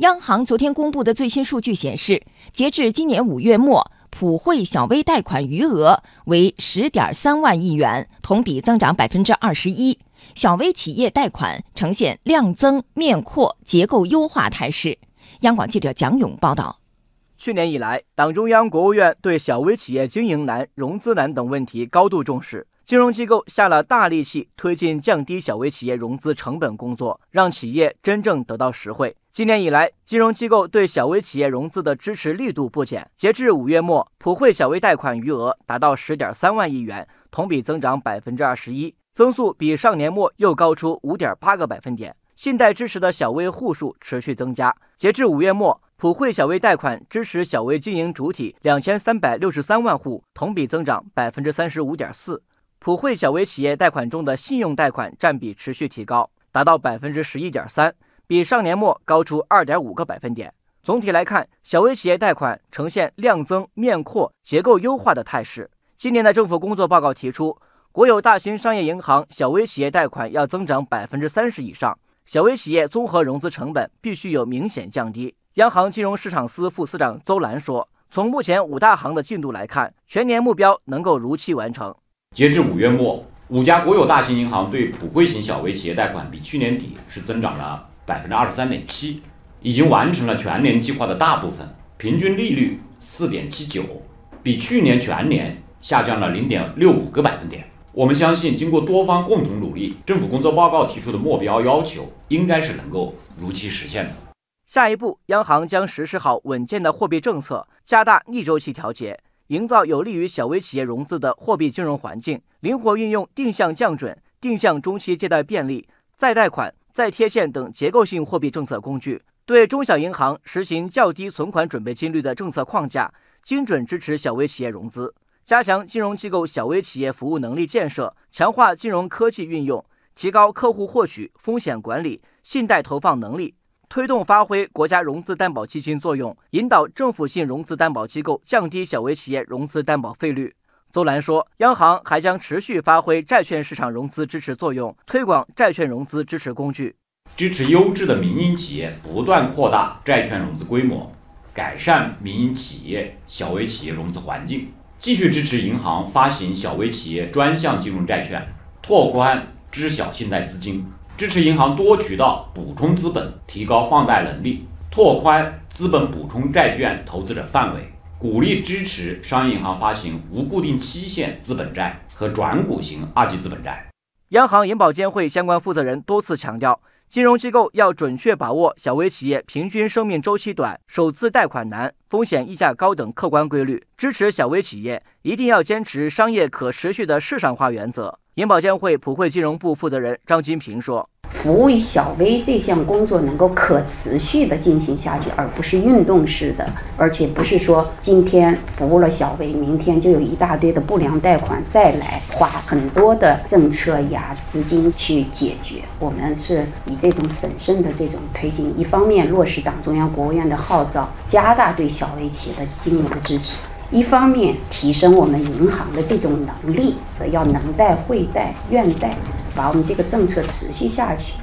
央行昨天公布的最新数据显示，截至今年五月末，普惠小微贷款余额为十点三万亿元，同比增长百分之二十一。小微企业贷款呈现量增面扩、结构优化态势。央广记者蒋勇报道。去年以来，党中央、国务院对小微企业经营难、融资难等问题高度重视。金融机构下了大力气推进降低小微企业融资成本工作，让企业真正得到实惠。今年以来，金融机构对小微企业融资的支持力度不减。截至五月末，普惠小微贷款余额达到十点三万亿元，同比增长百分之二十一，增速比上年末又高出五点八个百分点。信贷支持的小微户数持续增加。截至五月末，普惠小微贷款支持小微经营主体两千三百六十三万户，同比增长百分之三十五点四。普惠小微企业贷款中的信用贷款占比持续提高，达到百分之十一点三，比上年末高出二点五个百分点。总体来看，小微企业贷款呈现量增面扩、结构优化的态势。今年的政府工作报告提出，国有大型商业银行小微企业贷款要增长百分之三十以上，小微企业综合融资成本必须有明显降低。央行金融市场司副司长邹兰说：“从目前五大行的进度来看，全年目标能够如期完成。”截至五月末，五家国有大型银行对普惠型小微企业贷款比去年底是增长了百分之二十三点七，已经完成了全年计划的大部分，平均利率四点七九，比去年全年下降了零点六五个百分点。我们相信，经过多方共同努力，政府工作报告提出的目标要求应该是能够如期实现的。下一步，央行将实施好稳健的货币政策，加大逆周期调节。营造有利于小微企业融资的货币金融环境，灵活运用定向降准、定向中期借贷便利、再贷款、再贴现等结构性货币政策工具，对中小银行实行较低存款准备金率的政策框架，精准支持小微企业融资，加强金融机构小微企业服务能力建设，强化金融科技运用，提高客户获取、风险管理、信贷投放能力。推动发挥国家融资担保基金作用，引导政府性融资担保机构降低小微企业融资担保费率。邹兰说，央行还将持续发挥债券市场融资支持作用，推广债券融资支持工具，支持优质的民营企业不断扩大债券融资规模，改善民营企业小微企业融资环境，继续支持银行发行小微企业专项金融债券，拓宽知晓信贷资金。支持银行多渠道补充资本，提高放贷能力，拓宽资本补充债券投资者范围，鼓励支持商业银行发行无固定期限资本债和转股型二级资本债。央行银保监会相关负责人多次强调，金融机构要准确把握小微企业平均生命周期短、首次贷款难、风险溢价高等客观规律，支持小微企业一定要坚持商业可持续的市场化原则。银保监会普惠金融部负责人张金平说：“服务于小微这项工作能够可持续的进行下去，而不是运动式的，而且不是说今天服务了小微，明天就有一大堆的不良贷款再来花很多的政策呀资金去解决。我们是以这种审慎的这种推进，一方面落实党中央、国务院的号召，加大对小微企业的金融的支持。”一方面提升我们银行的这种能力，要能贷会贷愿贷，把我们这个政策持续下去。